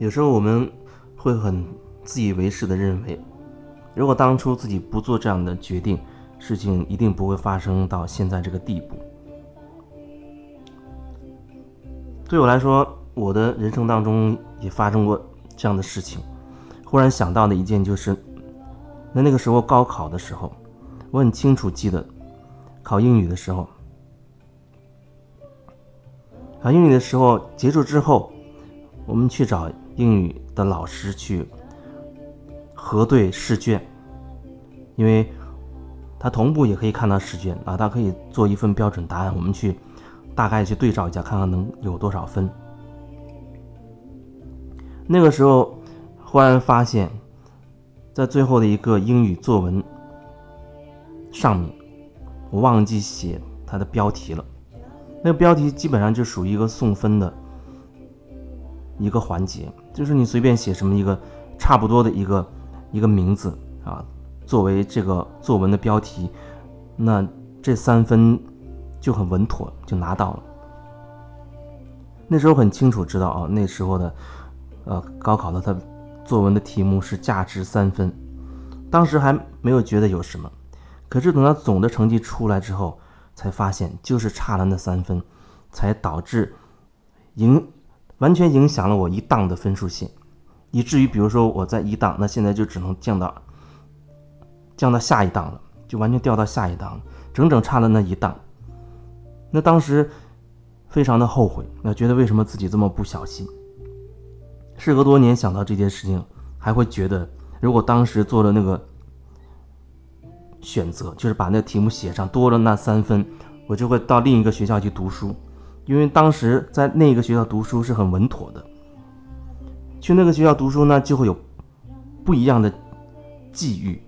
有时候我们会很自以为是的认为，如果当初自己不做这样的决定，事情一定不会发生到现在这个地步。对我来说，我的人生当中也发生过这样的事情。忽然想到的一件就是，那那个时候高考的时候，我很清楚记得，考英语的时候，考英语的时候结束之后，我们去找英语的老师去核对试卷，因为。他同步也可以看到试卷啊，他可以做一份标准答案，我们去大概去对照一下，看看能有多少分。那个时候忽然发现，在最后的一个英语作文上面，我忘记写它的标题了。那个标题基本上就属于一个送分的一个环节，就是你随便写什么一个差不多的一个一个名字啊。作为这个作文的标题，那这三分就很稳妥，就拿到了。那时候很清楚知道啊，那时候的呃高考的他作文的题目是价值三分，当时还没有觉得有什么，可是等到总的成绩出来之后，才发现就是差了那三分，才导致影完全影响了我一档的分数线，以至于比如说我在一档，那现在就只能降到。降到下一档了，就完全掉到下一档，整整差了那一档。那当时非常的后悔，那觉得为什么自己这么不小心？事隔多年，想到这件事情，还会觉得，如果当时做了那个选择，就是把那题目写上，多了那三分，我就会到另一个学校去读书，因为当时在那个学校读书是很稳妥的。去那个学校读书呢，就会有不一样的际遇。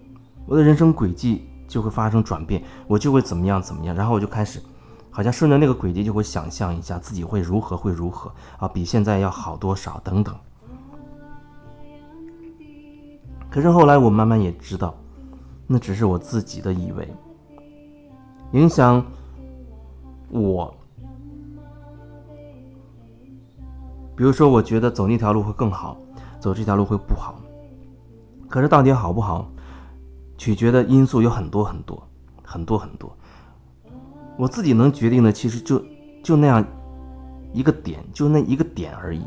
我的人生轨迹就会发生转变，我就会怎么样怎么样，然后我就开始，好像顺着那个轨迹就会想象一下自己会如何会如何啊，比现在要好多少等等。可是后来我慢慢也知道，那只是我自己的以为，影响我。比如说，我觉得走那条路会更好，走这条路会不好，可是到底好不好？取决的因素有很多很多很多很多，我自己能决定的其实就就那样一个点，就那一个点而已。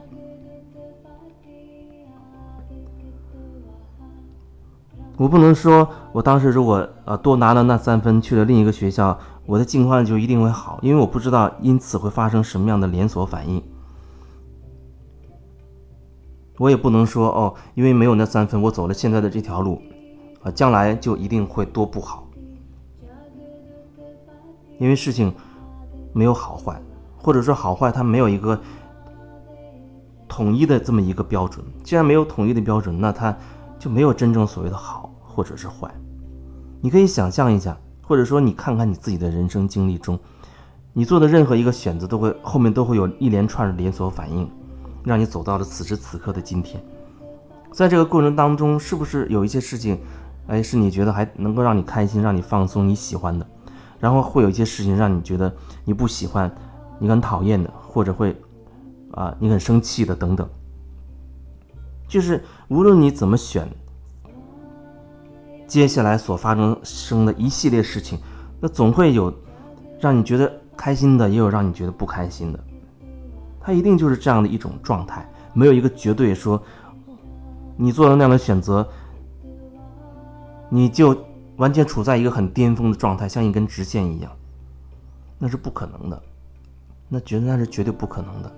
我不能说我当时如果呃多拿了那三分去了另一个学校，我的境况就一定会好，因为我不知道因此会发生什么样的连锁反应。我也不能说哦，因为没有那三分，我走了现在的这条路。啊，将来就一定会多不好，因为事情没有好坏，或者说好坏它没有一个统一的这么一个标准。既然没有统一的标准，那它就没有真正所谓的好或者是坏。你可以想象一下，或者说你看看你自己的人生经历中，你做的任何一个选择，都会后面都会有一连串的连锁反应，让你走到了此时此刻的今天。在这个过程当中，是不是有一些事情？哎，是你觉得还能够让你开心、让你放松、你喜欢的，然后会有一些事情让你觉得你不喜欢、你很讨厌的，或者会啊你很生气的等等。就是无论你怎么选，接下来所发生生的一系列事情，那总会有让你觉得开心的，也有让你觉得不开心的。它一定就是这样的一种状态，没有一个绝对说你做了那样的选择。你就完全处在一个很巅峰的状态，像一根直线一样，那是不可能的，那绝对那是绝对不可能的。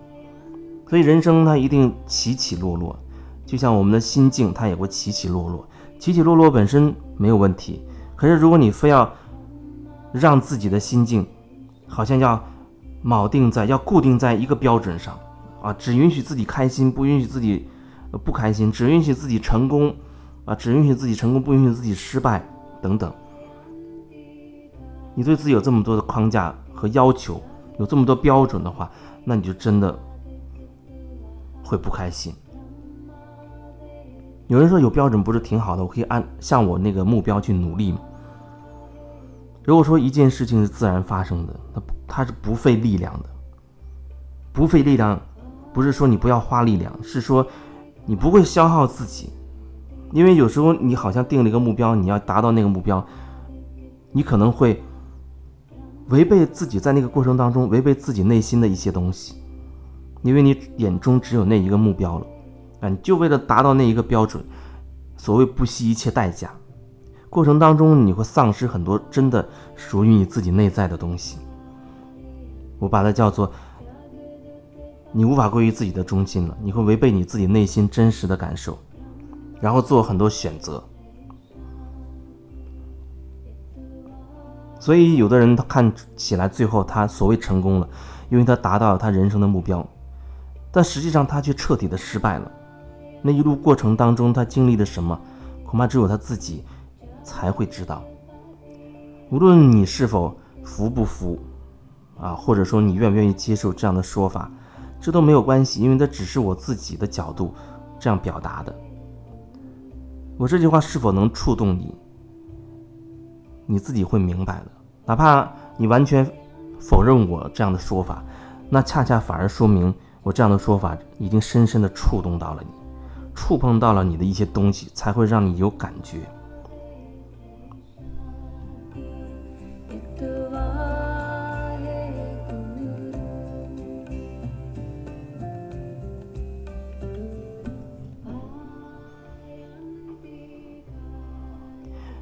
所以人生它一定起起落落，就像我们的心境，它也会起起落落。起起落落本身没有问题，可是如果你非要让自己的心境好像要铆定在、要固定在一个标准上啊，只允许自己开心，不允许自己不开心，只允许自己成功。啊，只允许自己成功，不允许自己失败，等等。你对自己有这么多的框架和要求，有这么多标准的话，那你就真的会不开心。有人说有标准不是挺好的，我可以按向我那个目标去努力吗？如果说一件事情是自然发生的，它它是不费力量的，不费力量，不是说你不要花力量，是说你不会消耗自己，因为有时候你好像定了一个目标，你要达到那个目标，你可能会违背自己在那个过程当中违背自己内心的一些东西，因为你眼中只有那一个目标了，啊，你就为了达到那一个标准，所谓不惜一切代价，过程当中你会丧失很多真的属于你自己内在的东西，我把它叫做。你无法归于自己的中心了，你会违背你自己内心真实的感受，然后做很多选择。所以，有的人他看起来最后他所谓成功了，因为他达到了他人生的目标，但实际上他却彻底的失败了。那一路过程当中，他经历了什么，恐怕只有他自己才会知道。无论你是否服不服，啊，或者说你愿不愿意接受这样的说法。这都没有关系，因为这只是我自己的角度这样表达的。我这句话是否能触动你，你自己会明白的。哪怕你完全否认我这样的说法，那恰恰反而说明我这样的说法已经深深的触动到了你，触碰到了你的一些东西，才会让你有感觉。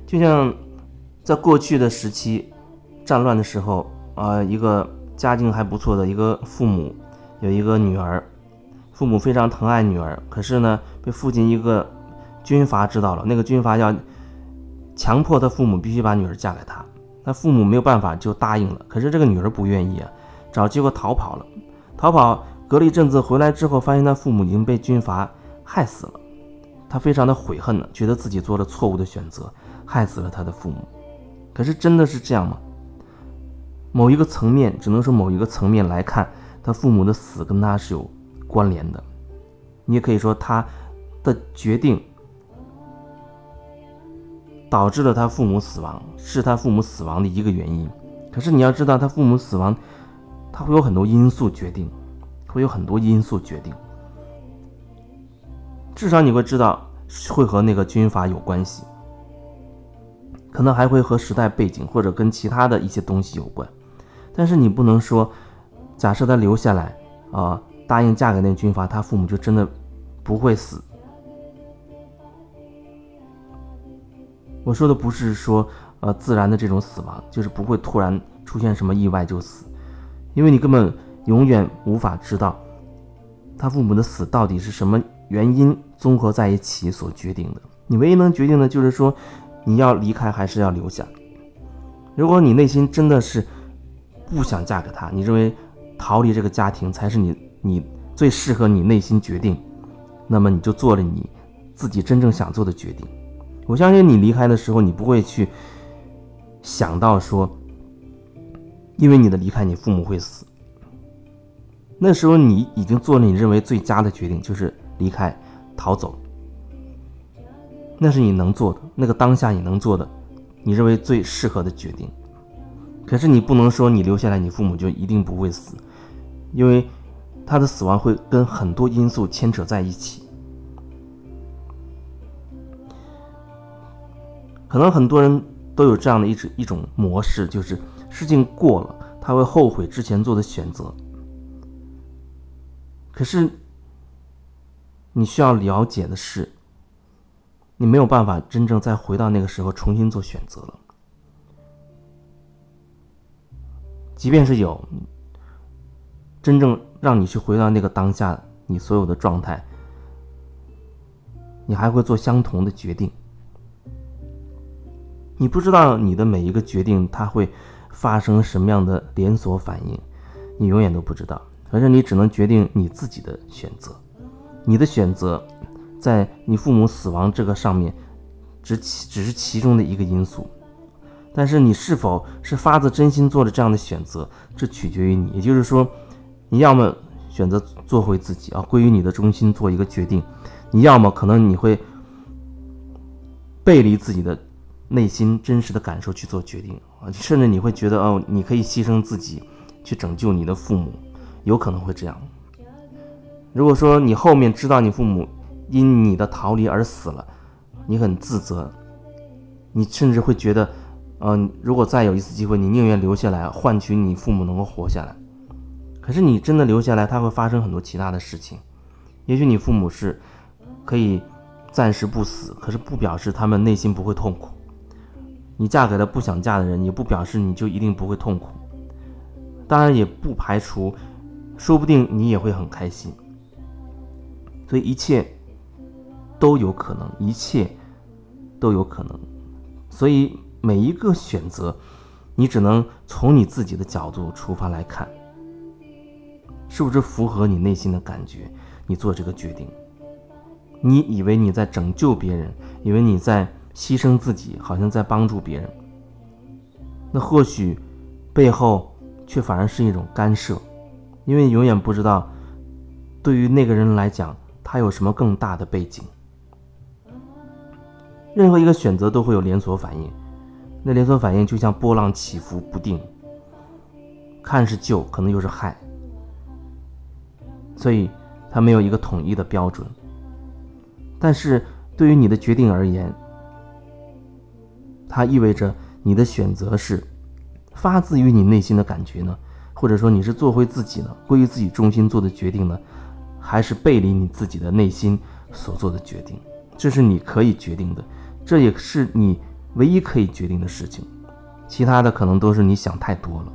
就像在过去的时期，战乱的时候，啊，一个家境还不错的一个父母，有一个女儿，父母非常疼爱女儿，可是呢，被附近一个军阀知道了，那个军阀要强迫他父母必须把女儿嫁给他，那父母没有办法就答应了，可是这个女儿不愿意啊，找机会逃跑了，逃跑隔了一阵子回来之后，发现他父母已经被军阀害死了，他非常的悔恨呢，觉得自己做了错误的选择。害死了他的父母，可是真的是这样吗？某一个层面，只能说某一个层面来看，他父母的死跟他是有关联的。你也可以说他的决定导致了他父母死亡，是他父母死亡的一个原因。可是你要知道，他父母死亡，他会有很多因素决定，会有很多因素决定。至少你会知道，会和那个军阀有关系。可能还会和时代背景或者跟其他的一些东西有关，但是你不能说，假设他留下来，啊，答应嫁给那军阀，他父母就真的不会死。我说的不是说，呃，自然的这种死亡，就是不会突然出现什么意外就死，因为你根本永远无法知道，他父母的死到底是什么原因综合在一起所决定的。你唯一能决定的就是说。你要离开还是要留下？如果你内心真的是不想嫁给他，你认为逃离这个家庭才是你你最适合你内心决定，那么你就做了你自己真正想做的决定。我相信你离开的时候，你不会去想到说，因为你的离开，你父母会死。那时候你已经做了你认为最佳的决定，就是离开，逃走。那是你能做的，那个当下你能做的，你认为最适合的决定。可是你不能说你留下来，你父母就一定不会死，因为他的死亡会跟很多因素牵扯在一起。可能很多人都有这样的一种一种模式，就是事情过了，他会后悔之前做的选择。可是你需要了解的是。你没有办法真正再回到那个时候重新做选择了。即便是有真正让你去回到那个当下，你所有的状态，你还会做相同的决定。你不知道你的每一个决定它会发生什么样的连锁反应，你永远都不知道。反正你只能决定你自己的选择，你的选择。在你父母死亡这个上面，只其只是其中的一个因素，但是你是否是发自真心做了这样的选择，这取决于你。也就是说，你要么选择做回自己啊，归于你的中心做一个决定；你要么可能你会背离自己的内心真实的感受去做决定啊，甚至你会觉得哦，你可以牺牲自己去拯救你的父母，有可能会这样。如果说你后面知道你父母，因你的逃离而死了，你很自责，你甚至会觉得，嗯，如果再有一次机会，你宁愿留下来，换取你父母能够活下来。可是你真的留下来，它会发生很多其他的事情。也许你父母是可以暂时不死，可是不表示他们内心不会痛苦。你嫁给了不想嫁的人，也不表示你就一定不会痛苦。当然，也不排除，说不定你也会很开心。所以一切都有可能，一切都有可能。所以每一个选择，你只能从你自己的角度出发来看，是不是符合你内心的感觉？你做这个决定，你以为你在拯救别人，以为你在牺牲自己，好像在帮助别人，那或许背后却反而是一种干涉，因为永远不知道对于那个人来讲。他有什么更大的背景？任何一个选择都会有连锁反应，那连锁反应就像波浪起伏不定，看是救，可能又是害，所以它没有一个统一的标准。但是对于你的决定而言，它意味着你的选择是发自于你内心的感觉呢，或者说你是做回自己呢，归于自己中心做的决定呢？还是背离你自己的内心所做的决定，这是你可以决定的，这也是你唯一可以决定的事情，其他的可能都是你想太多了。